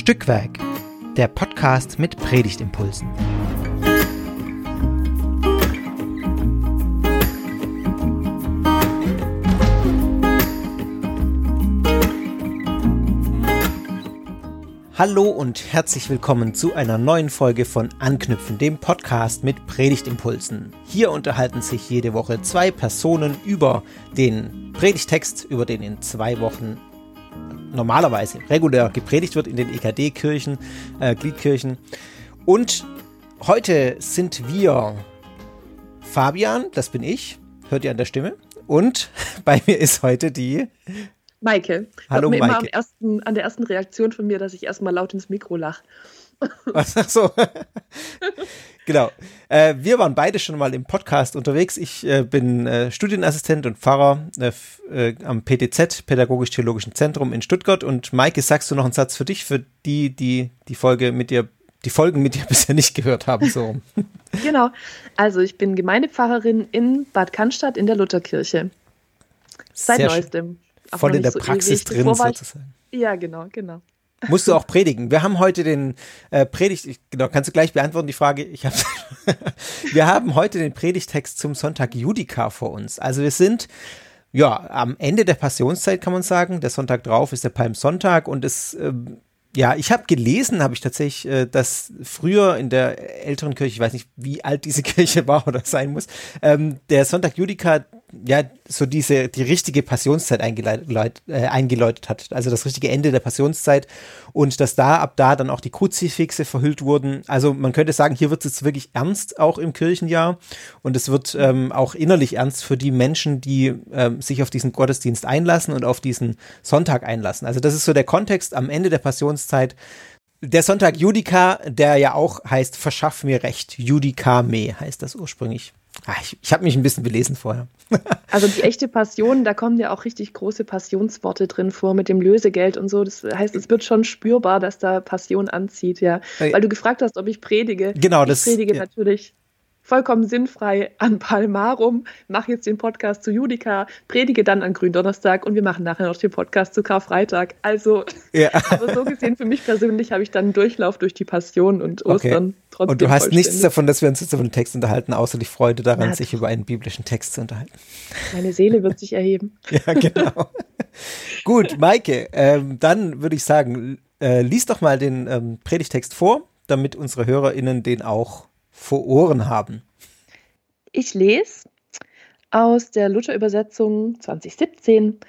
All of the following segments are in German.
Stückwerk, der Podcast mit Predigtimpulsen. Hallo und herzlich willkommen zu einer neuen Folge von Anknüpfen, dem Podcast mit Predigtimpulsen. Hier unterhalten sich jede Woche zwei Personen über den Predigtext, über den in zwei Wochen normalerweise regulär gepredigt wird in den EKD-Kirchen, äh, Gliedkirchen. Und heute sind wir Fabian, das bin ich, hört ihr an der Stimme. Und bei mir ist heute die Maike. Hallo mir Maike. Immer ersten, an der ersten Reaktion von mir, dass ich erstmal laut ins Mikro lache. Ach so. genau. Äh, wir waren beide schon mal im Podcast unterwegs. Ich äh, bin äh, Studienassistent und Pfarrer äh, äh, am PTZ, Pädagogisch-Theologischen Zentrum in Stuttgart. Und Maike, sagst du noch einen Satz für dich, für die, die die Folge mit dir, die Folgen mit dir bisher nicht gehört haben? So. genau. Also ich bin Gemeindepfarrerin in Bad Cannstatt in der Lutherkirche. Seit Sehr neuestem. Voll in der so Praxis ewig. drin sozusagen. Ja, genau, genau. Musst du auch predigen. Wir haben heute den äh, Predigt, genau, kannst du gleich beantworten die Frage. Ich hab, wir haben heute den Predigtext zum Sonntag Judika vor uns. Also wir sind ja am Ende der Passionszeit kann man sagen. Der Sonntag drauf ist der Palmsonntag und es ähm, ja, ich habe gelesen, habe ich tatsächlich, äh, dass früher in der älteren Kirche, ich weiß nicht, wie alt diese Kirche war oder sein muss, ähm, der Sonntag Judika ja so diese die richtige Passionszeit eingeleitet, äh, eingeläutet hat, also das richtige Ende der Passionszeit und dass da ab da dann auch die Kruzifixe verhüllt wurden. Also man könnte sagen, hier wird es jetzt wirklich ernst auch im Kirchenjahr und es wird ähm, auch innerlich ernst für die Menschen, die ähm, sich auf diesen Gottesdienst einlassen und auf diesen Sonntag einlassen. Also das ist so der Kontext am Ende der Passionszeit. Der Sonntag Judika, der ja auch heißt Verschaff mir Recht. Judika me heißt das ursprünglich. Ah, ich ich habe mich ein bisschen belesen vorher. Also die echte Passion, da kommen ja auch richtig große Passionsworte drin vor mit dem Lösegeld und so. Das heißt, es wird schon spürbar, dass da Passion anzieht, ja. Äh, Weil du gefragt hast, ob ich predige. Genau, ich das- predige ja. natürlich vollkommen sinnfrei an Palmarum, mache jetzt den Podcast zu Judika, predige dann an Gründonnerstag und wir machen nachher noch den Podcast zu Karfreitag. Also, Ja. aber so gesehen, für mich persönlich habe ich dann einen Durchlauf durch die Passion und Ostern trotzdem Und du hast nichts davon, dass wir uns jetzt über den Text unterhalten, außer die Freude daran, Na, sich über einen biblischen Text zu unterhalten. Meine Seele wird sich erheben. Ja, genau. Gut, Maike, ähm, dann würde ich sagen, äh, lies doch mal den ähm, Predigtext vor, damit unsere HörerInnen den auch vor Ohren haben. Ich lese aus der Luther-Übersetzung 2017,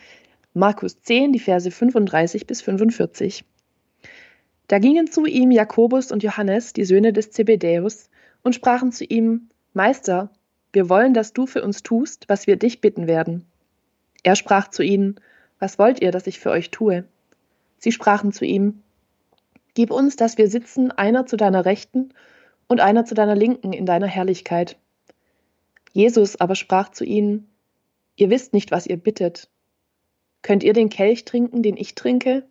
Markus 10, die Verse 35 bis 45. Da gingen zu ihm Jakobus und Johannes, die Söhne des Zebedäus, und sprachen zu ihm: Meister, wir wollen, dass du für uns tust, was wir dich bitten werden. Er sprach zu ihnen: Was wollt ihr, dass ich für euch tue? Sie sprachen zu ihm: Gib uns, dass wir sitzen, einer zu deiner Rechten und einer zu deiner Linken in deiner Herrlichkeit. Jesus aber sprach zu ihnen, Ihr wisst nicht, was ihr bittet. Könnt ihr den Kelch trinken, den ich trinke,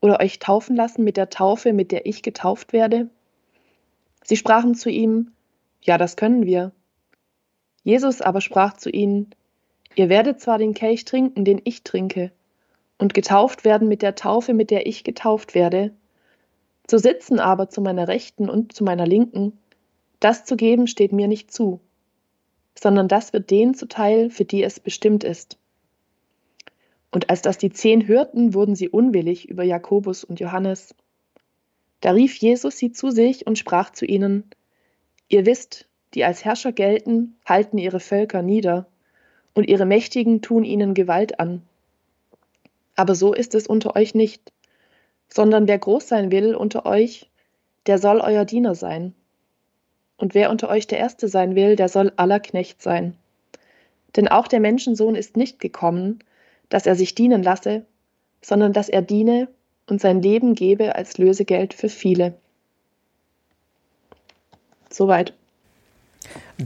oder euch taufen lassen mit der Taufe, mit der ich getauft werde? Sie sprachen zu ihm, Ja, das können wir. Jesus aber sprach zu ihnen, Ihr werdet zwar den Kelch trinken, den ich trinke, und getauft werden mit der Taufe, mit der ich getauft werde, zu sitzen aber zu meiner Rechten und zu meiner Linken, das zu geben steht mir nicht zu sondern das wird denen zuteil, für die es bestimmt ist. Und als das die zehn hörten, wurden sie unwillig über Jakobus und Johannes. Da rief Jesus sie zu sich und sprach zu ihnen, Ihr wisst, die als Herrscher gelten, halten ihre Völker nieder, und ihre Mächtigen tun ihnen Gewalt an. Aber so ist es unter euch nicht, sondern wer groß sein will unter euch, der soll euer Diener sein. Und wer unter euch der Erste sein will, der soll aller Knecht sein. Denn auch der Menschensohn ist nicht gekommen, dass er sich dienen lasse, sondern dass er diene und sein Leben gebe als Lösegeld für viele. Soweit.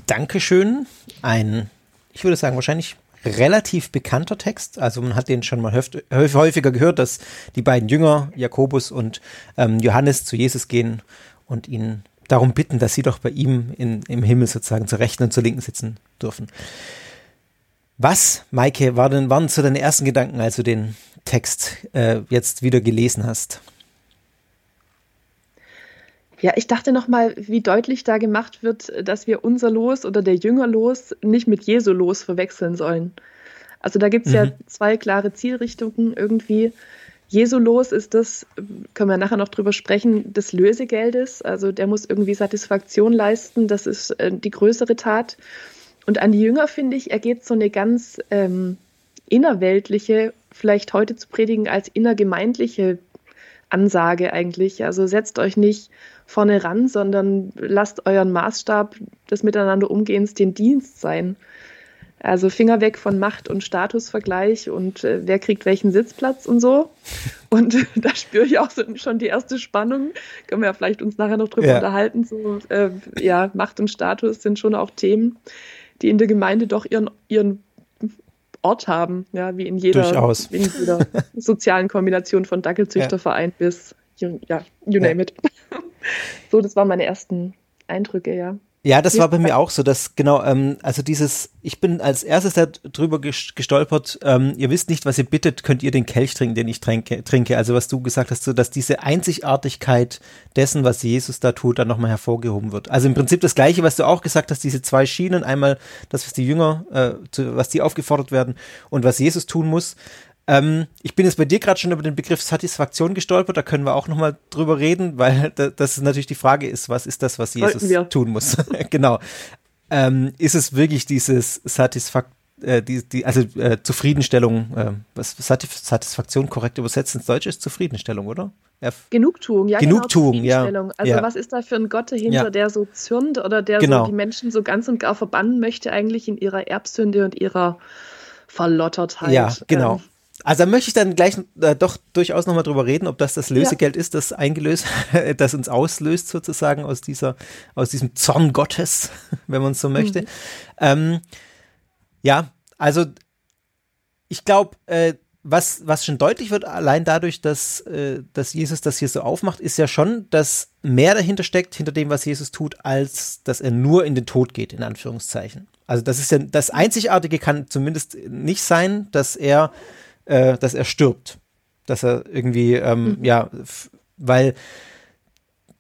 Dankeschön. Ein, ich würde sagen, wahrscheinlich relativ bekannter Text. Also man hat den schon mal häufiger gehört, dass die beiden Jünger, Jakobus und ähm, Johannes, zu Jesus gehen und ihn darum bitten, dass sie doch bei ihm in, im Himmel sozusagen zur Rechten und zur Linken sitzen dürfen. Was, Maike, war denn, waren so deine ersten Gedanken, als du den Text äh, jetzt wieder gelesen hast? Ja, ich dachte nochmal, wie deutlich da gemacht wird, dass wir unser Los oder der Jüngerlos nicht mit Jesu Los verwechseln sollen. Also da gibt es mhm. ja zwei klare Zielrichtungen irgendwie. Jesu Los ist das, können wir nachher noch drüber sprechen, des Lösegeldes. Also der muss irgendwie Satisfaktion leisten, das ist äh, die größere Tat. Und an die Jünger, finde ich, ergeht so eine ganz ähm, innerweltliche, vielleicht heute zu predigen als innergemeindliche Ansage eigentlich. Also setzt euch nicht vorne ran, sondern lasst euren Maßstab des Miteinander umgehens den Dienst sein. Also Finger weg von Macht- und Statusvergleich und äh, wer kriegt welchen Sitzplatz und so. Und da spüre ich auch so, schon die erste Spannung. Können wir ja vielleicht uns nachher noch drüber ja. unterhalten. So, äh, ja, Macht und Status sind schon auch Themen, die in der Gemeinde doch ihren, ihren Ort haben, ja, wie in jeder, in jeder sozialen Kombination von Dackelzüchterverein ja. bis, ja, you name it. so, das waren meine ersten Eindrücke, ja. Ja, das war bei mir auch so, dass genau, ähm, also dieses, ich bin als erstes darüber gestolpert, ähm, ihr wisst nicht, was ihr bittet, könnt ihr den Kelch trinken, den ich trinke, trinke. Also was du gesagt hast, so dass diese Einzigartigkeit dessen, was Jesus da tut, dann nochmal hervorgehoben wird. Also im Prinzip das Gleiche, was du auch gesagt hast, diese zwei Schienen, einmal das, was die Jünger, äh, zu, was die aufgefordert werden und was Jesus tun muss. Ähm, ich bin jetzt bei dir gerade schon über den Begriff Satisfaktion gestolpert, da können wir auch nochmal drüber reden, weil da, das natürlich die Frage ist, was ist das, was Jesus tun muss? genau. Ähm, ist es wirklich dieses Satisfak äh, die, die, also äh, Zufriedenstellung, äh, was Satisfaktion korrekt übersetzt ins Deutsche ist Zufriedenstellung, oder? F Genugtuung, ja. Genugtuung, genau, ja. Also ja. was ist da für ein Gott dahinter, ja. der so zürnt oder der genau. so die Menschen so ganz und gar verbannen möchte eigentlich in ihrer Erbsünde und ihrer Verlottertheit. Ja, genau. Ähm, also da möchte ich dann gleich äh, doch durchaus nochmal drüber reden, ob das das Lösegeld ja. ist, das eingelöst, das uns auslöst sozusagen aus dieser, aus diesem Zorn Gottes, wenn man es so möchte. Mhm. Ähm, ja, also ich glaube, äh, was, was schon deutlich wird, allein dadurch, dass, äh, dass Jesus das hier so aufmacht, ist ja schon, dass mehr dahinter steckt, hinter dem, was Jesus tut, als dass er nur in den Tod geht, in Anführungszeichen. Also das ist ja, das Einzigartige kann zumindest nicht sein, dass er äh, dass er stirbt. Dass er irgendwie, ähm, mhm. ja, weil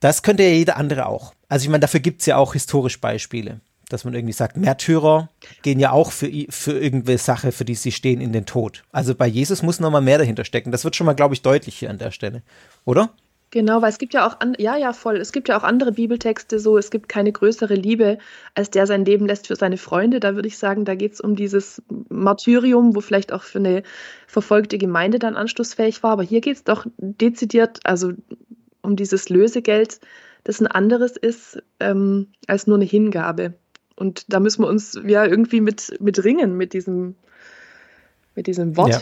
das könnte ja jeder andere auch. Also ich meine, dafür gibt es ja auch historisch Beispiele, dass man irgendwie sagt, Märtyrer gehen ja auch für, für irgendeine Sache, für die sie stehen, in den Tod. Also bei Jesus muss noch mal mehr dahinter stecken. Das wird schon mal, glaube ich, deutlich hier an der Stelle, oder? Genau, weil es gibt ja auch, an, ja, ja, voll. Es gibt ja auch andere Bibeltexte, so, es gibt keine größere Liebe, als der sein Leben lässt für seine Freunde. Da würde ich sagen, da geht es um dieses Martyrium, wo vielleicht auch für eine verfolgte Gemeinde dann anschlussfähig war. Aber hier geht es doch dezidiert, also um dieses Lösegeld, das ein anderes ist ähm, als nur eine Hingabe. Und da müssen wir uns ja irgendwie mit, mit ringen, mit diesem, mit diesem Wort. Ja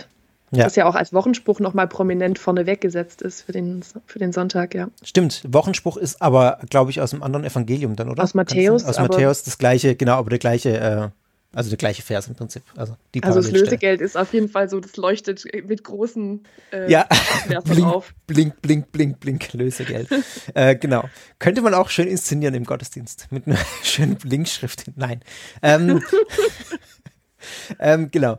ja. das ja auch als Wochenspruch nochmal prominent vorne weggesetzt ist für den, für den Sonntag, ja. Stimmt, Wochenspruch ist aber, glaube ich, aus einem anderen Evangelium dann, oder? Aus Matthäus. Aus Matthäus, das gleiche, genau, aber der gleiche, äh, also der gleiche Vers im Prinzip. Also, die also das Lösegeld ist auf jeden Fall so, das leuchtet mit großen äh, ja. blink, auf. Blink, blink, blink, blink, Lösegeld. äh, genau. Könnte man auch schön inszenieren im Gottesdienst mit einer schönen Blinkschrift. Nein. Ähm, ähm, genau.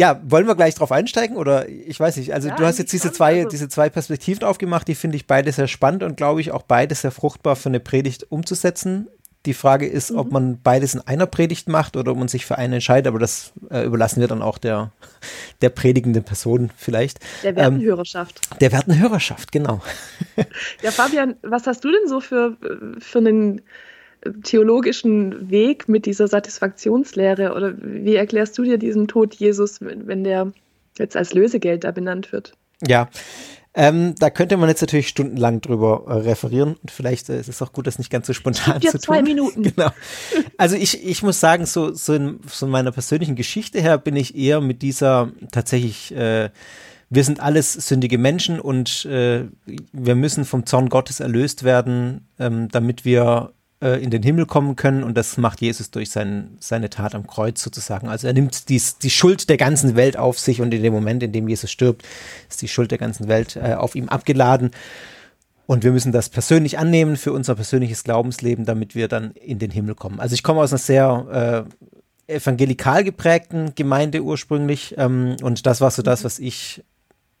Ja, wollen wir gleich drauf einsteigen oder ich weiß nicht. Also ja, du hast jetzt diese zwei, also diese zwei Perspektiven aufgemacht, die finde ich beide sehr spannend und glaube ich auch beide sehr fruchtbar für eine Predigt umzusetzen. Die Frage ist, mhm. ob man beides in einer Predigt macht oder ob man sich für eine entscheidet, aber das äh, überlassen wir dann auch der, der predigenden Person vielleicht. Der werten Hörerschaft. Ähm, der werten Hörerschaft, genau. Ja, Fabian, was hast du denn so für, für einen theologischen Weg mit dieser Satisfaktionslehre? Oder wie erklärst du dir diesen Tod Jesus, wenn der jetzt als Lösegeld da benannt wird? Ja, ähm, da könnte man jetzt natürlich stundenlang drüber äh, referieren und vielleicht äh, ist es auch gut, das nicht ganz so spontan zu tun. zwei Minuten. Genau. Also ich, ich muss sagen, so, so, in, so in meiner persönlichen Geschichte her bin ich eher mit dieser tatsächlich äh, wir sind alles sündige Menschen und äh, wir müssen vom Zorn Gottes erlöst werden, ähm, damit wir äh, in den Himmel kommen können und das macht Jesus durch sein, seine Tat am Kreuz sozusagen. Also er nimmt dies, die Schuld der ganzen Welt auf sich und in dem Moment, in dem Jesus stirbt, ist die Schuld der ganzen Welt äh, auf ihm abgeladen. Und wir müssen das persönlich annehmen für unser persönliches Glaubensleben, damit wir dann in den Himmel kommen. Also ich komme aus einer sehr äh, evangelikal geprägten Gemeinde ursprünglich ähm, und das war so das, was ich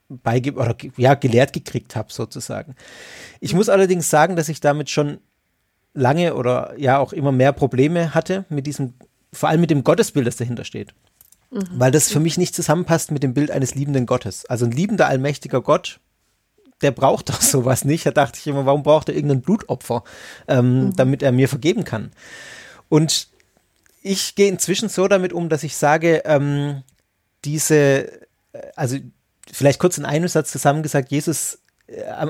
beige oder ja, gelehrt gekriegt habe, sozusagen. Ich muss allerdings sagen, dass ich damit schon lange oder ja auch immer mehr Probleme hatte mit diesem, vor allem mit dem Gottesbild, das dahinter steht. Mhm. Weil das für mich nicht zusammenpasst mit dem Bild eines liebenden Gottes. Also ein liebender, allmächtiger Gott, der braucht doch sowas nicht. Da dachte ich immer, warum braucht er irgendein Blutopfer, ähm, mhm. damit er mir vergeben kann? Und ich gehe inzwischen so damit um, dass ich sage, ähm, diese, äh, also vielleicht kurz in einem Satz zusammengesagt, Jesus,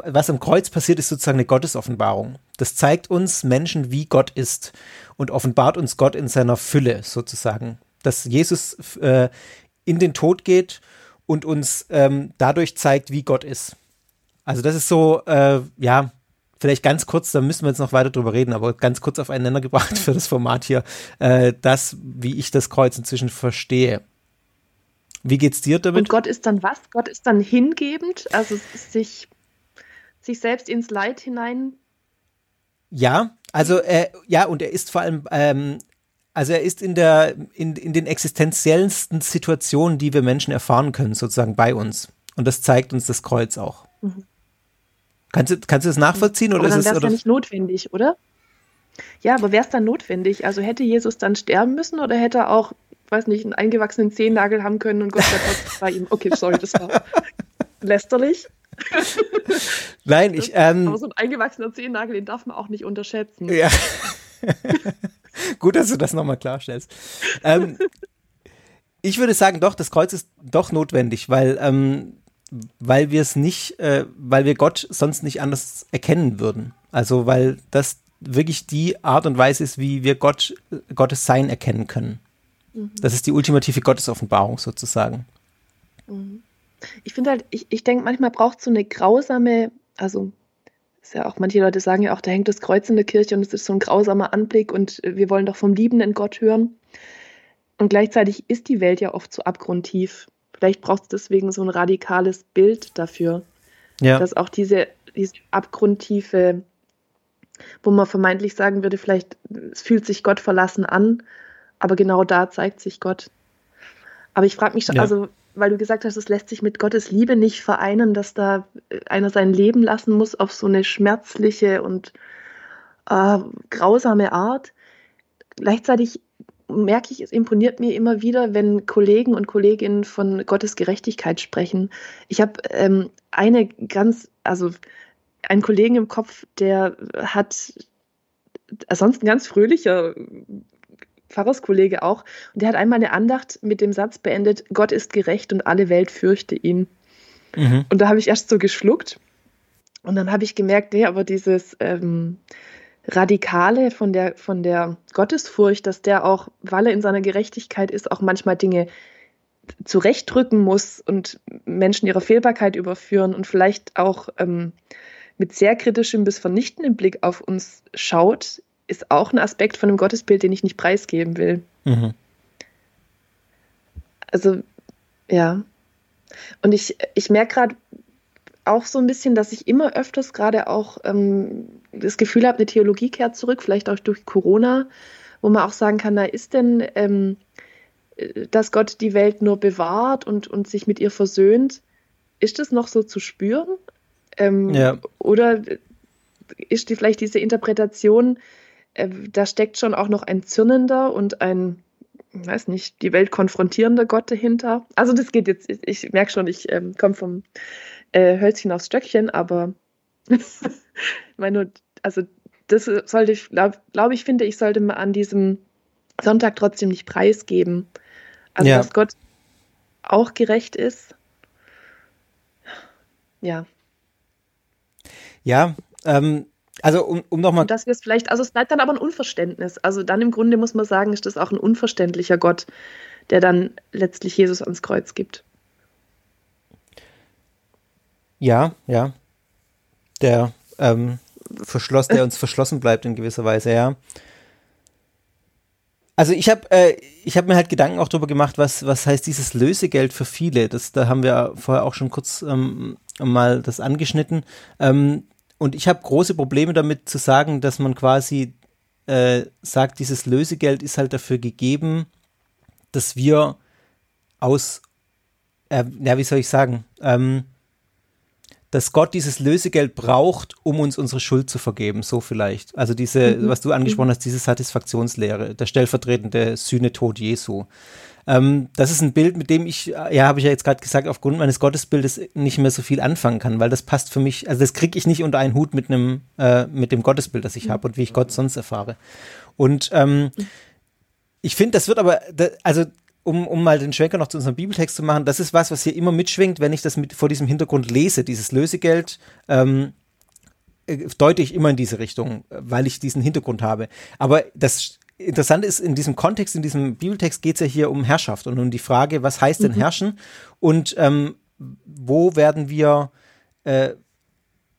was am Kreuz passiert, ist sozusagen eine Gottesoffenbarung. Das zeigt uns Menschen, wie Gott ist und offenbart uns Gott in seiner Fülle sozusagen. Dass Jesus äh, in den Tod geht und uns ähm, dadurch zeigt, wie Gott ist. Also das ist so, äh, ja, vielleicht ganz kurz, da müssen wir jetzt noch weiter drüber reden, aber ganz kurz aufeinander gebracht für das Format hier, äh, das, wie ich das Kreuz inzwischen verstehe. Wie geht's dir damit? Und Gott ist dann was? Gott ist dann hingebend, also sich, sich selbst ins Leid hinein. Ja, also äh, ja, und er ist vor allem, ähm, also er ist in der, in, in den existenziellsten Situationen, die wir Menschen erfahren können, sozusagen bei uns. Und das zeigt uns das Kreuz auch. Mhm. Kannst du, kannst du das nachvollziehen? Oder aber dann wäre es ja nicht notwendig, oder? Ja, aber wäre es dann notwendig? Also hätte Jesus dann sterben müssen oder hätte er auch weiß nicht, einen eingewachsenen Zehennagel haben können und Gott sei Dank bei ihm. Okay, sorry, das war lästerlich. Nein, ich. Ähm, aber so ein eingewachsener Zehennagel, den darf man auch nicht unterschätzen. Ja. Gut, dass du das nochmal klarstellst. Ähm, ich würde sagen, doch, das Kreuz ist doch notwendig, weil, ähm, weil wir es nicht, äh, weil wir Gott sonst nicht anders erkennen würden. Also, weil das wirklich die Art und Weise ist, wie wir Gott, Gottes Sein erkennen können. Mhm. Das ist die ultimative Gottesoffenbarung sozusagen. Mhm. Ich finde halt, ich, ich denke, manchmal braucht es so eine grausame, also ist ja auch, manche Leute sagen ja auch, da hängt das Kreuz in der Kirche und es ist so ein grausamer Anblick und wir wollen doch vom liebenden Gott hören. Und gleichzeitig ist die Welt ja oft so abgrundtief. Vielleicht braucht es deswegen so ein radikales Bild dafür. Ja. Dass auch diese, diese abgrundtiefe, wo man vermeintlich sagen würde, vielleicht es fühlt sich Gott verlassen an, aber genau da zeigt sich Gott. Aber ich frage mich schon, ja. also, weil du gesagt hast, es lässt sich mit Gottes Liebe nicht vereinen, dass da einer sein Leben lassen muss auf so eine schmerzliche und äh, grausame Art. Gleichzeitig merke ich, es imponiert mir immer wieder, wenn Kollegen und Kolleginnen von Gottes Gerechtigkeit sprechen. Ich habe ähm, eine ganz, also einen Kollegen im Kopf, der hat ansonsten ganz fröhlicher Pfarrerskollege auch. Und der hat einmal eine Andacht mit dem Satz beendet, Gott ist gerecht und alle Welt fürchte ihn. Mhm. Und da habe ich erst so geschluckt. Und dann habe ich gemerkt, nee, aber dieses ähm, Radikale von der, von der Gottesfurcht, dass der auch, weil er in seiner Gerechtigkeit ist, auch manchmal Dinge zurechtdrücken muss und Menschen ihrer Fehlbarkeit überführen und vielleicht auch ähm, mit sehr kritischem bis vernichtendem Blick auf uns schaut, ist auch ein Aspekt von einem Gottesbild, den ich nicht preisgeben will. Mhm. Also, ja. Und ich, ich merke gerade auch so ein bisschen, dass ich immer öfters gerade auch ähm, das Gefühl habe, eine Theologie kehrt zurück, vielleicht auch durch Corona, wo man auch sagen kann, na, ist denn, ähm, dass Gott die Welt nur bewahrt und, und sich mit ihr versöhnt, ist das noch so zu spüren? Ähm, ja. Oder ist die, vielleicht diese Interpretation, äh, da steckt schon auch noch ein zürnender und ein, weiß nicht, die Welt konfrontierender Gott dahinter. Also das geht jetzt, ich, ich merke schon, ich ähm, komme vom äh, Hölzchen aufs Stöckchen, aber meine, also das sollte ich, glaube glaub ich, finde ich, sollte man an diesem Sonntag trotzdem nicht preisgeben. Also, ja. dass Gott auch gerecht ist. Ja. Ja, ähm, also um, um nochmal. Dass wir es vielleicht, also es bleibt dann aber ein Unverständnis. Also dann im Grunde muss man sagen, ist das auch ein unverständlicher Gott, der dann letztlich Jesus ans Kreuz gibt. Ja, ja. Der ähm, verschlossen, der uns verschlossen bleibt in gewisser Weise, ja. Also ich habe äh, ich habe mir halt Gedanken auch darüber gemacht, was was heißt dieses Lösegeld für viele. Das da haben wir vorher auch schon kurz ähm, mal das angeschnitten. Ähm, und ich habe große Probleme damit zu sagen, dass man quasi äh, sagt, dieses Lösegeld ist halt dafür gegeben, dass wir aus, äh, ja, wie soll ich sagen, ähm, dass Gott dieses Lösegeld braucht, um uns unsere Schuld zu vergeben, so vielleicht. Also diese, mhm. was du angesprochen hast, diese Satisfaktionslehre, der stellvertretende Sühnetod Jesu. Ähm, das ist ein Bild, mit dem ich, ja, habe ich ja jetzt gerade gesagt, aufgrund meines Gottesbildes nicht mehr so viel anfangen kann, weil das passt für mich, also das kriege ich nicht unter einen Hut mit einem, äh, mit dem Gottesbild, das ich mhm. habe und wie ich Gott sonst erfahre. Und ähm, ich finde, das wird aber, also um, um mal den Schwenker noch zu unserem Bibeltext zu machen, das ist was, was hier immer mitschwingt, wenn ich das mit, vor diesem Hintergrund lese, dieses Lösegeld, ähm, äh, deute ich immer in diese Richtung, weil ich diesen Hintergrund habe. Aber das Interessante ist, in diesem Kontext, in diesem Bibeltext geht es ja hier um Herrschaft und um die Frage, was heißt denn mhm. herrschen und ähm, wo werden wir, äh,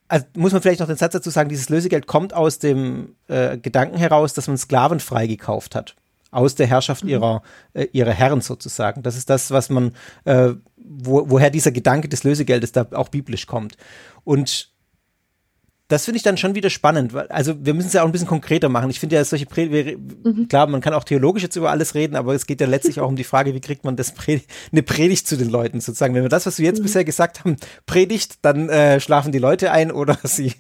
also muss man vielleicht noch den Satz dazu sagen, dieses Lösegeld kommt aus dem äh, Gedanken heraus, dass man Sklaven frei gekauft hat aus der Herrschaft mhm. ihrer, äh, ihrer Herren sozusagen. Das ist das, was man, äh, wo, woher dieser Gedanke des Lösegeldes da auch biblisch kommt. Und das finde ich dann schon wieder spannend, weil, also wir müssen es ja auch ein bisschen konkreter machen. Ich finde ja solche Predigt, mhm. klar, man kann auch theologisch jetzt über alles reden, aber es geht ja letztlich auch um die Frage, wie kriegt man das Predigt, eine Predigt zu den Leuten sozusagen. Wenn wir das, was wir jetzt mhm. bisher gesagt haben, predigt, dann äh, schlafen die Leute ein oder sie,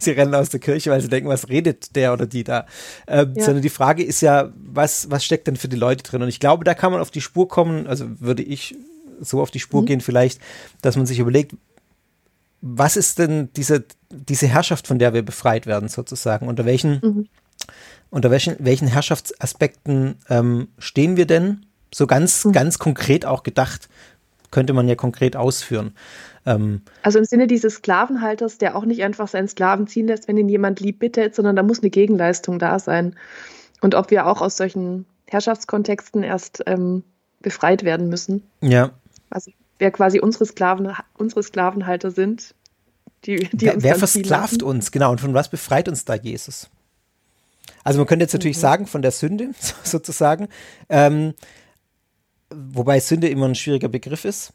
sie rennen aus der Kirche, weil sie denken, was redet der oder die da. Ähm, ja. Sondern die Frage ist ja, was, was steckt denn für die Leute drin? Und ich glaube, da kann man auf die Spur kommen, also würde ich so auf die Spur mhm. gehen vielleicht, dass man sich überlegt, was ist denn diese, diese Herrschaft, von der wir befreit werden, sozusagen? Unter welchen, mhm. unter welchen, welchen Herrschaftsaspekten ähm, stehen wir denn? So ganz, mhm. ganz konkret auch gedacht, könnte man ja konkret ausführen. Ähm, also im Sinne dieses Sklavenhalters, der auch nicht einfach seinen Sklaven ziehen lässt, wenn ihn jemand lieb bittet, sondern da muss eine Gegenleistung da sein. Und ob wir auch aus solchen Herrschaftskontexten erst ähm, befreit werden müssen. Ja. Also wer quasi unsere, Sklaven, unsere Sklavenhalter sind. Die, die wer, wer versklavt uns, genau, und von was befreit uns da Jesus? Also man könnte jetzt natürlich mhm. sagen, von der Sünde sozusagen, ähm, wobei Sünde immer ein schwieriger Begriff ist.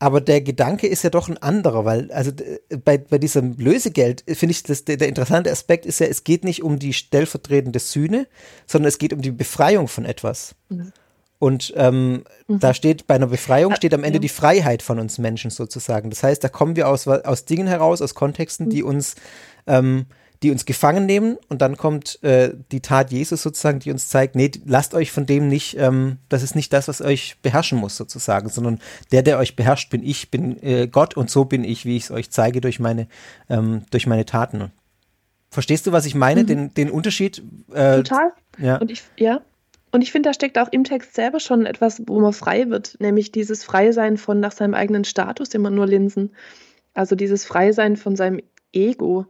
Aber der Gedanke ist ja doch ein anderer, weil, also bei, bei diesem Lösegeld finde ich, das, der, der, interessante Aspekt ist ja, es geht nicht um die stellvertretende Sühne, sondern es geht um die Befreiung von etwas. Mhm. Und ähm, mhm. da steht, bei einer Befreiung steht am Ende die Freiheit von uns Menschen sozusagen. Das heißt, da kommen wir aus, aus Dingen heraus, aus Kontexten, mhm. die uns, ähm, die uns gefangen nehmen. Und dann kommt äh, die Tat Jesus sozusagen, die uns zeigt, nee, lasst euch von dem nicht, ähm, das ist nicht das, was euch beherrschen muss sozusagen, sondern der, der euch beherrscht, bin ich, bin äh, Gott und so bin ich, wie ich es euch zeige durch meine, ähm, durch meine Taten. Verstehst du, was ich meine? Mhm. Den, den Unterschied? Äh, Total. Ja. Und ich, ja. Und ich finde, da steckt auch im Text selber schon etwas, wo man frei wird, nämlich dieses Freisein von nach seinem eigenen Status immer nur linsen. Also dieses Freisein von seinem Ego.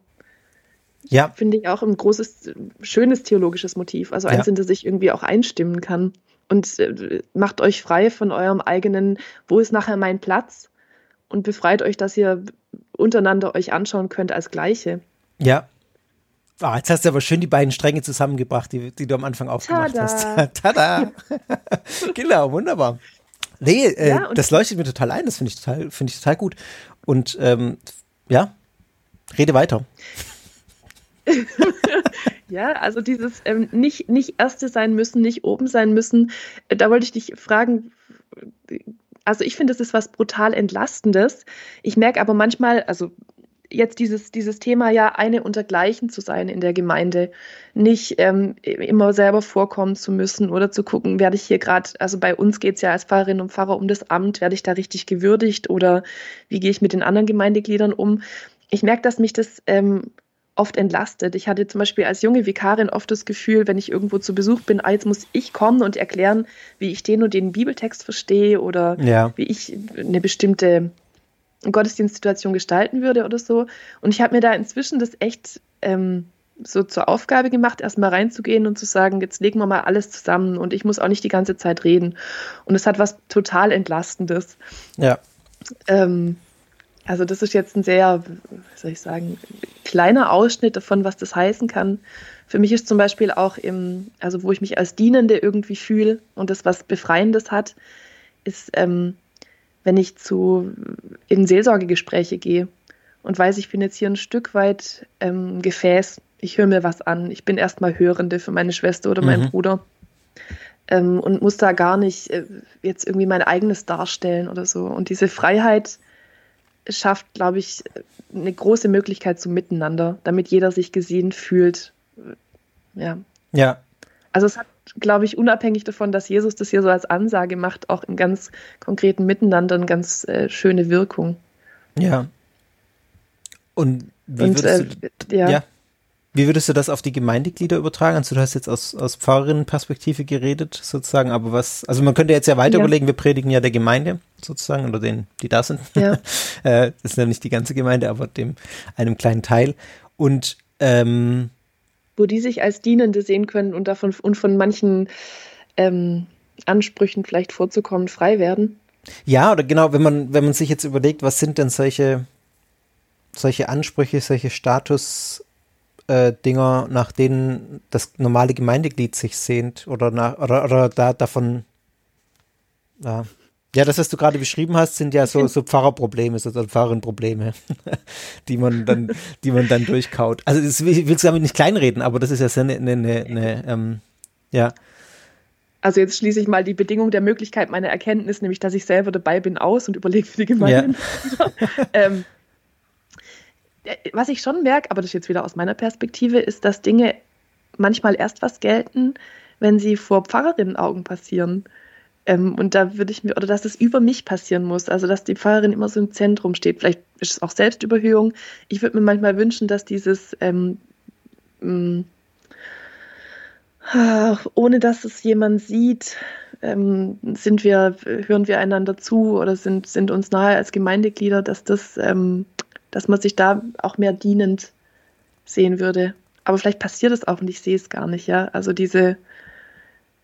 Ja. Finde ich auch ein großes, schönes theologisches Motiv. Also eins, ja. in das ich irgendwie auch einstimmen kann. Und äh, macht euch frei von eurem eigenen, wo ist nachher mein Platz? Und befreit euch, dass ihr untereinander euch anschauen könnt als Gleiche. Ja, Ah, jetzt hast du aber schön die beiden Stränge zusammengebracht, die, die du am Anfang aufgemacht Tada. hast. Tada! genau, wunderbar. Nee, äh, ja, das leuchtet mir total ein, das finde ich total, finde ich total gut. Und ähm, ja, rede weiter. ja, also dieses ähm, nicht, nicht Erste sein müssen, nicht oben sein müssen, äh, da wollte ich dich fragen, also ich finde, das ist was brutal Entlastendes. Ich merke aber manchmal, also jetzt dieses, dieses Thema ja eine untergleichen zu sein in der Gemeinde, nicht ähm, immer selber vorkommen zu müssen oder zu gucken, werde ich hier gerade, also bei uns geht es ja als Pfarrerin und Pfarrer um das Amt, werde ich da richtig gewürdigt oder wie gehe ich mit den anderen Gemeindegliedern um? Ich merke, dass mich das ähm, oft entlastet. Ich hatte zum Beispiel als junge Vikarin oft das Gefühl, wenn ich irgendwo zu Besuch bin, ah, jetzt muss ich kommen und erklären, wie ich den und den Bibeltext verstehe oder ja. wie ich eine bestimmte Gottesdienstsituation gestalten würde oder so. Und ich habe mir da inzwischen das echt ähm, so zur Aufgabe gemacht, erstmal reinzugehen und zu sagen, jetzt legen wir mal alles zusammen und ich muss auch nicht die ganze Zeit reden. Und es hat was total Entlastendes. Ja. Ähm, also das ist jetzt ein sehr, wie soll ich sagen, kleiner Ausschnitt davon, was das heißen kann. Für mich ist zum Beispiel auch im, also wo ich mich als Dienende irgendwie fühle und das was Befreiendes hat, ist ähm, wenn ich zu in Seelsorgegespräche gehe und weiß, ich bin jetzt hier ein Stück weit ähm, Gefäß, ich höre mir was an, ich bin erstmal Hörende für meine Schwester oder meinen mhm. Bruder ähm, und muss da gar nicht äh, jetzt irgendwie mein eigenes darstellen oder so. Und diese Freiheit schafft, glaube ich, eine große Möglichkeit zum Miteinander, damit jeder sich gesehen fühlt. Ja. Ja. Also es hat, glaube ich, unabhängig davon, dass Jesus das hier so als Ansage macht, auch im ganz konkreten Miteinander eine ganz äh, schöne Wirkung. Ja. Und wie Und, würdest äh, du, ja. ja. Wie würdest du das auf die Gemeindeglieder übertragen? Also du hast jetzt aus, aus Pfarrerinnenperspektive geredet, sozusagen, aber was, also man könnte jetzt ja weiter ja. überlegen, wir predigen ja der Gemeinde, sozusagen, oder denen, die da sind. Ja. äh, das ist ja nicht die ganze Gemeinde, aber dem, einem kleinen Teil. Und ähm, wo die sich als Dienende sehen können und davon und von manchen ähm, Ansprüchen vielleicht vorzukommen frei werden. Ja, oder genau, wenn man, wenn man sich jetzt überlegt, was sind denn solche, solche Ansprüche, solche Status, äh, Dinger, nach denen das normale Gemeindeglied sich sehnt oder nach oder, oder da davon ja. Ja, das, was du gerade beschrieben hast, sind ja so, so Pfarrerprobleme, so Pfarrerinnenprobleme, die man dann, die man dann durchkaut. Also das, ich will es damit nicht kleinreden, aber das ist ja eine, eine, eine, eine ähm, ja. Also jetzt schließe ich mal die Bedingung der Möglichkeit meiner Erkenntnis, nämlich dass ich selber dabei bin, aus und überlege für die Gemeinde. Ja. ähm, äh, was ich schon merke, aber das ist jetzt wieder aus meiner Perspektive, ist, dass Dinge manchmal erst was gelten, wenn sie vor Pfarrerinnen-Augen passieren. Ähm, und da würde ich mir, oder dass es über mich passieren muss, also dass die Pfarrerin immer so im Zentrum steht. Vielleicht ist es auch Selbstüberhöhung. Ich würde mir manchmal wünschen, dass dieses, ähm, mm, ohne dass es jemand sieht, ähm, sind wir, hören wir einander zu oder sind, sind uns nahe als Gemeindeglieder, dass das ähm, dass man sich da auch mehr dienend sehen würde. Aber vielleicht passiert es auch und ich sehe es gar nicht, ja. Also diese.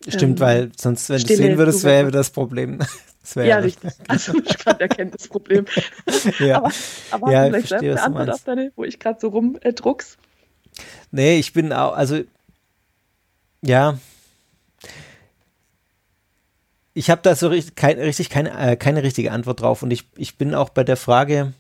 Stimmt, ähm, weil sonst, wenn du es sehen würdest, wäre das Problem. Das ja, ja, richtig. Also ich kann erkennen das Problem. ja. Aber, aber ja, vielleicht verstehe, eine Antwort auf deine, wo ich gerade so rumdruck's? Äh, nee, ich bin auch, also ja. Ich habe da so richtig, kein, richtig keine, äh, keine richtige Antwort drauf und ich, ich bin auch bei der Frage,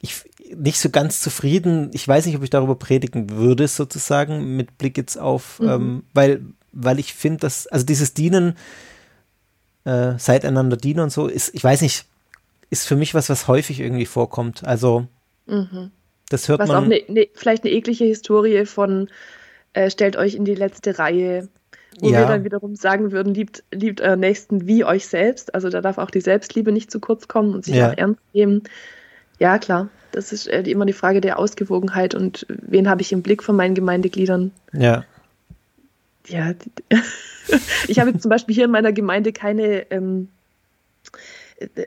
ich, nicht so ganz zufrieden. Ich weiß nicht, ob ich darüber predigen würde, sozusagen, mit Blick jetzt auf, mhm. ähm, weil, weil ich finde, dass, also dieses Dienen, äh, seit einander dienen und so, ist, ich weiß nicht, ist für mich was, was häufig irgendwie vorkommt. Also, mhm. das hört was man. Was auch ne, ne, vielleicht eine eklige Historie von, äh, stellt euch in die letzte Reihe, wo ja. wir dann wiederum sagen würden, liebt, liebt euren Nächsten wie euch selbst. Also da darf auch die Selbstliebe nicht zu kurz kommen und sich ja. auch ernst nehmen. Ja, klar. Das ist äh, immer die Frage der Ausgewogenheit und wen habe ich im Blick von meinen Gemeindegliedern. Ja. Ja, ich habe zum Beispiel hier in meiner Gemeinde keine, ähm,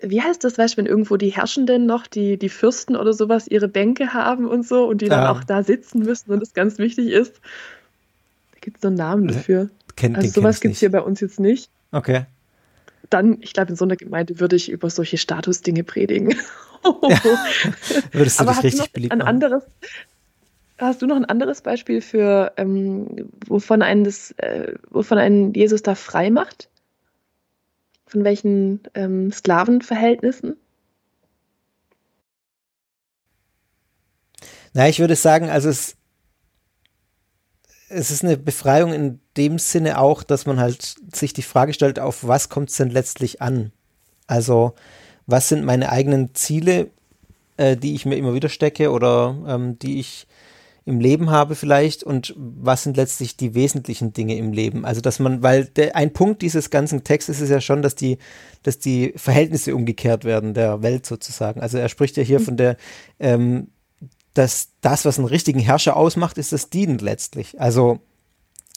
wie heißt das, weißt du, wenn irgendwo die Herrschenden noch, die, die Fürsten oder sowas, ihre Bänke haben und so und die dann auch da sitzen müssen und das ganz wichtig ist. Da gibt es so einen Namen dafür. Kennt, also sowas gibt es hier bei uns jetzt nicht. Okay. Dann, ich glaube, in so einer Gemeinde würde ich über solche Statusdinge predigen. Ja. Würdest du Aber dich richtig beliebt ein machen? anderes, Hast du noch ein anderes Beispiel für, ähm, wovon, einen das, äh, wovon einen Jesus da frei macht? Von welchen ähm, Sklavenverhältnissen? Na, ich würde sagen, also es, es ist eine Befreiung in dem Sinne auch, dass man halt sich die Frage stellt, auf was kommt es denn letztlich an? Also, was sind meine eigenen Ziele, äh, die ich mir immer wieder stecke oder ähm, die ich im Leben habe vielleicht und was sind letztlich die wesentlichen Dinge im Leben. Also dass man, weil der, ein Punkt dieses ganzen Textes ist ja schon, dass die, dass die Verhältnisse umgekehrt werden der Welt sozusagen. Also er spricht ja hier mhm. von der, ähm, dass das, was einen richtigen Herrscher ausmacht, ist das Dienen letztlich. Also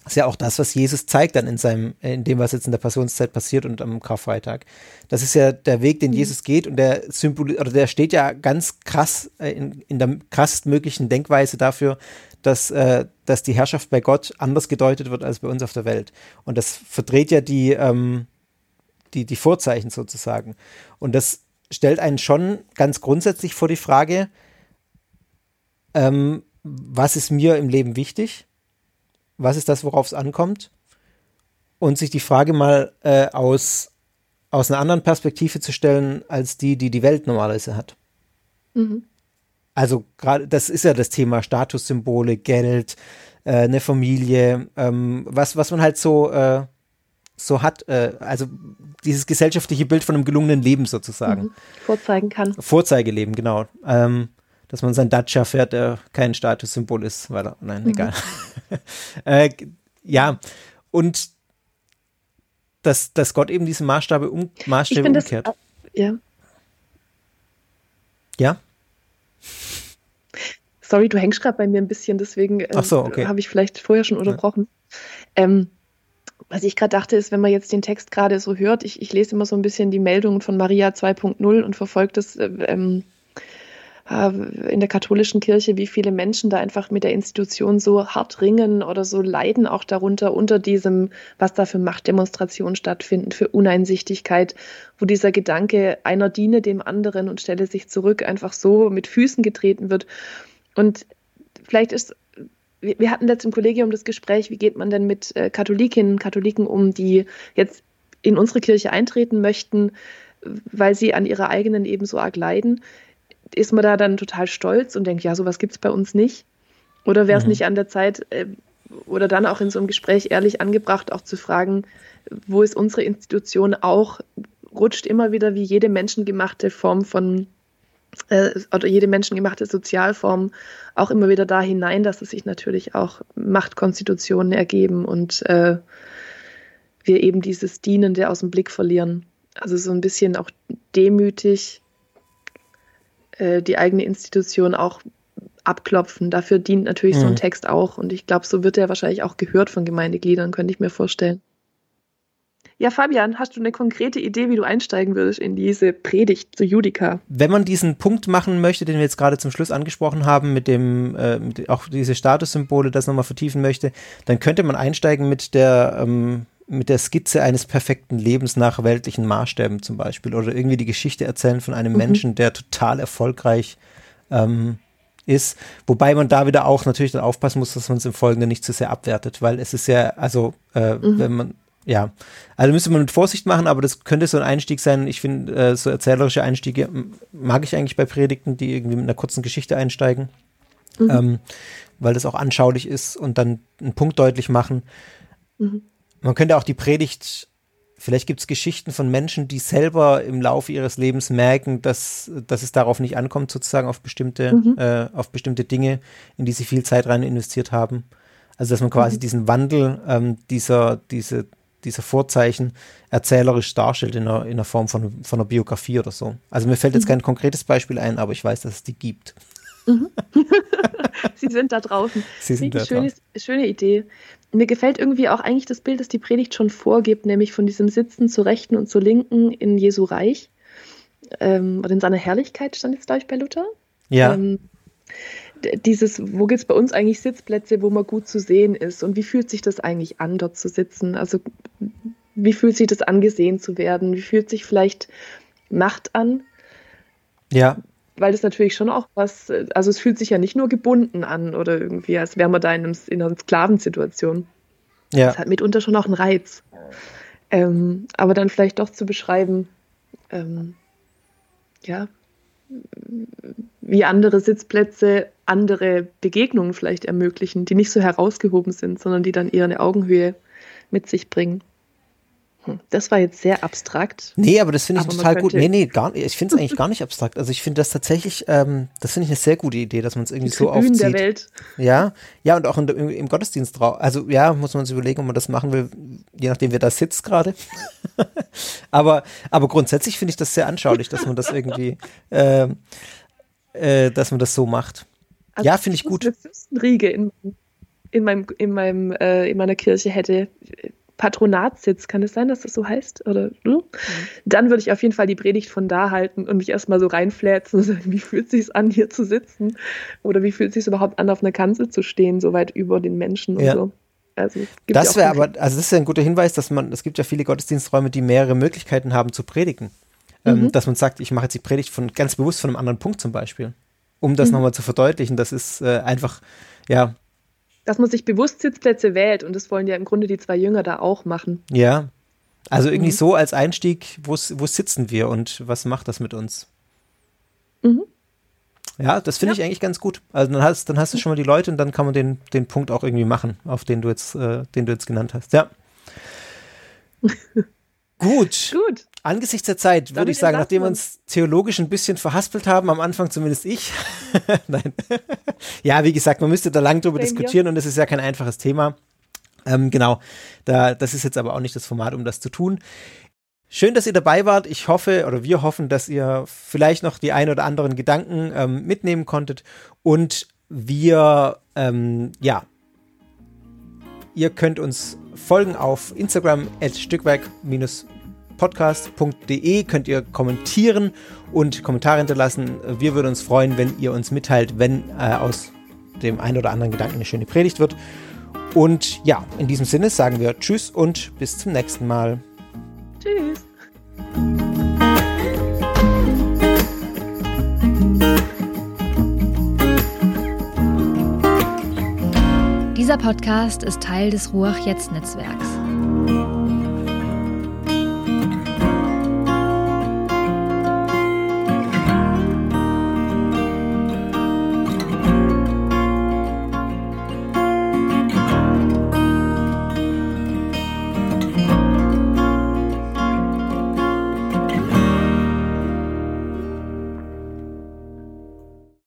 das ist ja auch das, was Jesus zeigt dann in seinem, in dem, was jetzt in der Passionszeit passiert und am Karfreitag. Das ist ja der Weg, den mhm. Jesus geht und der Symbol, oder der steht ja ganz krass äh, in, in der krassmöglichen Denkweise dafür, dass, äh, dass die Herrschaft bei Gott anders gedeutet wird als bei uns auf der Welt. Und das verdreht ja die, ähm, die, die Vorzeichen sozusagen. Und das stellt einen schon ganz grundsätzlich vor die Frage, ähm, was ist mir im Leben wichtig? Was ist das, worauf es ankommt? Und sich die Frage mal äh, aus, aus einer anderen Perspektive zu stellen, als die, die die Welt normalerweise hat. Mhm. Also gerade, das ist ja das Thema Statussymbole, Geld, äh, eine Familie, ähm, was, was man halt so, äh, so hat, äh, also dieses gesellschaftliche Bild von einem gelungenen Leben sozusagen. Mhm. Vorzeigen kann. Vorzeigeleben, genau. Ähm, dass man sein Dacia fährt, der kein Statussymbol ist, weil nein, mhm. egal. äh, ja, und dass, dass Gott eben diese Maßstäbe, um, Maßstäbe umkehrt. Das, ja. Ja? Sorry, du hängst gerade bei mir ein bisschen, deswegen äh, so, okay. habe ich vielleicht vorher schon unterbrochen. Ja. Ähm, was ich gerade dachte, ist, wenn man jetzt den Text gerade so hört, ich, ich lese immer so ein bisschen die Meldungen von Maria 2.0 und verfolge das äh, ähm, äh, in der katholischen Kirche, wie viele Menschen da einfach mit der Institution so hart ringen oder so leiden auch darunter, unter diesem, was da für Machtdemonstrationen stattfinden, für Uneinsichtigkeit, wo dieser Gedanke, einer diene dem anderen und stelle sich zurück, einfach so mit Füßen getreten wird. Und vielleicht ist wir hatten letztens im Kollegium das Gespräch, wie geht man denn mit äh, Katholikinnen Katholiken um, die jetzt in unsere Kirche eintreten möchten, weil sie an ihrer eigenen eben so arg leiden. Ist man da dann total stolz und denkt, ja, sowas gibt es bei uns nicht? Oder wäre es mhm. nicht an der Zeit, äh, oder dann auch in so einem Gespräch ehrlich angebracht, auch zu fragen, wo ist unsere Institution auch, rutscht immer wieder wie jede menschengemachte Form von äh, oder jede menschengemachte Sozialform auch immer wieder da hinein, dass es sich natürlich auch Machtkonstitutionen ergeben und äh, wir eben dieses Dienende aus dem Blick verlieren. Also so ein bisschen auch demütig äh, die eigene Institution auch abklopfen. Dafür dient natürlich mhm. so ein mhm. Text auch. Und ich glaube, so wird er wahrscheinlich auch gehört von Gemeindegliedern, könnte ich mir vorstellen. Ja, Fabian, hast du eine konkrete Idee, wie du einsteigen würdest in diese Predigt zu Judika? Wenn man diesen Punkt machen möchte, den wir jetzt gerade zum Schluss angesprochen haben, mit dem, äh, mit auch diese Statussymbole, das nochmal vertiefen möchte, dann könnte man einsteigen mit der, ähm, mit der Skizze eines perfekten Lebens nach weltlichen Maßstäben zum Beispiel oder irgendwie die Geschichte erzählen von einem mhm. Menschen, der total erfolgreich ähm, ist. Wobei man da wieder auch natürlich dann aufpassen muss, dass man es im Folgenden nicht zu sehr abwertet, weil es ist ja, also äh, mhm. wenn man ja, also müsste man mit Vorsicht machen, aber das könnte so ein Einstieg sein. Ich finde, äh, so erzählerische Einstiege mag ich eigentlich bei Predigten, die irgendwie mit einer kurzen Geschichte einsteigen, mhm. ähm, weil das auch anschaulich ist und dann einen Punkt deutlich machen. Mhm. Man könnte auch die Predigt, vielleicht gibt es Geschichten von Menschen, die selber im Laufe ihres Lebens merken, dass, dass es darauf nicht ankommt, sozusagen auf bestimmte, mhm. äh, auf bestimmte Dinge, in die sie viel Zeit rein investiert haben. Also dass man quasi mhm. diesen Wandel ähm, dieser, diese, dieser Vorzeichen erzählerisch darstellt in einer, in einer Form von, von einer Biografie oder so. Also mir fällt jetzt mhm. kein konkretes Beispiel ein, aber ich weiß, dass es die gibt. Mhm. Sie sind da draußen. Sie sind da schöne, schöne Idee. Mir gefällt irgendwie auch eigentlich das Bild, das die Predigt schon vorgibt, nämlich von diesem Sitzen zur Rechten und zur Linken in Jesu Reich. Ähm, oder in seiner Herrlichkeit stand jetzt, glaube ich, bei Luther. Ja. Ähm, dieses, wo gibt es bei uns eigentlich Sitzplätze, wo man gut zu sehen ist und wie fühlt sich das eigentlich an, dort zu sitzen? Also wie fühlt sich das an, gesehen zu werden? Wie fühlt sich vielleicht Macht an? Ja. Weil das natürlich schon auch was, also es fühlt sich ja nicht nur gebunden an oder irgendwie, als wäre man da in, einem, in einer Sklavensituation. Ja. Das hat mitunter schon auch einen Reiz. Ähm, aber dann vielleicht doch zu beschreiben, ähm, ja, wie andere Sitzplätze andere Begegnungen vielleicht ermöglichen, die nicht so herausgehoben sind, sondern die dann eher eine Augenhöhe mit sich bringen. Hm, das war jetzt sehr abstrakt. Nee, aber das finde ich total gut. Nee, nee, gar, ich finde es eigentlich gar nicht abstrakt. Also ich finde das tatsächlich, ähm, das finde ich eine sehr gute Idee, dass man es irgendwie so aufzieht. der Welt. Ja, ja, und auch in, im, im Gottesdienst drauf. Also ja, muss man sich überlegen, ob man das machen will, je nachdem, wer da sitzt gerade. aber, aber grundsätzlich finde ich das sehr anschaulich, dass man das irgendwie, äh, äh, dass man das so macht. Also ja, finde ich gut. Eine Fürstenriege in, in, meinem, in, meinem, äh, in meiner Kirche hätte, Patronatssitz, kann es sein, dass das so heißt? Oder hm? mhm. dann würde ich auf jeden Fall die Predigt von da halten und mich erstmal so reinflätzen und sagen, wie fühlt es sich an, hier zu sitzen? Oder wie fühlt es sich überhaupt an, auf einer Kanzel zu stehen, so weit über den Menschen ja. und so. Also, das wäre aber, also das ist ja ein guter Hinweis, dass man, es gibt ja viele Gottesdiensträume, die mehrere Möglichkeiten haben zu predigen. Ähm, mhm. dass man sagt, ich mache jetzt die Predigt von ganz bewusst von einem anderen Punkt zum Beispiel. Um das mhm. nochmal zu verdeutlichen, das ist äh, einfach, ja, dass man sich bewusst Sitzplätze wählt und das wollen ja im Grunde die zwei Jünger da auch machen. Ja, also irgendwie mhm. so als Einstieg, wo sitzen wir und was macht das mit uns? Mhm. Ja, das finde ja. ich eigentlich ganz gut. Also dann hast, dann hast du schon mal die Leute und dann kann man den, den Punkt auch irgendwie machen, auf den du jetzt, äh, den du jetzt genannt hast. Ja. Gut. Gut. Angesichts der Zeit würde ich sagen, nachdem wir uns theologisch ein bisschen verhaspelt haben, am Anfang zumindest ich. Nein. ja, wie gesagt, man müsste da lang drüber Same diskutieren und es ist ja kein einfaches Thema. Ähm, genau, da, das ist jetzt aber auch nicht das Format, um das zu tun. Schön, dass ihr dabei wart. Ich hoffe oder wir hoffen, dass ihr vielleicht noch die ein oder anderen Gedanken ähm, mitnehmen konntet und wir, ähm, ja, ihr könnt uns folgen auf Instagram at stückwerk-podcast.de, könnt ihr kommentieren und Kommentare hinterlassen. Wir würden uns freuen, wenn ihr uns mitteilt, wenn äh, aus dem ein oder anderen Gedanken eine schöne Predigt wird. Und ja, in diesem Sinne sagen wir Tschüss und bis zum nächsten Mal. Tschüss. Dieser Podcast ist Teil des Ruach Jetzt Netzwerks.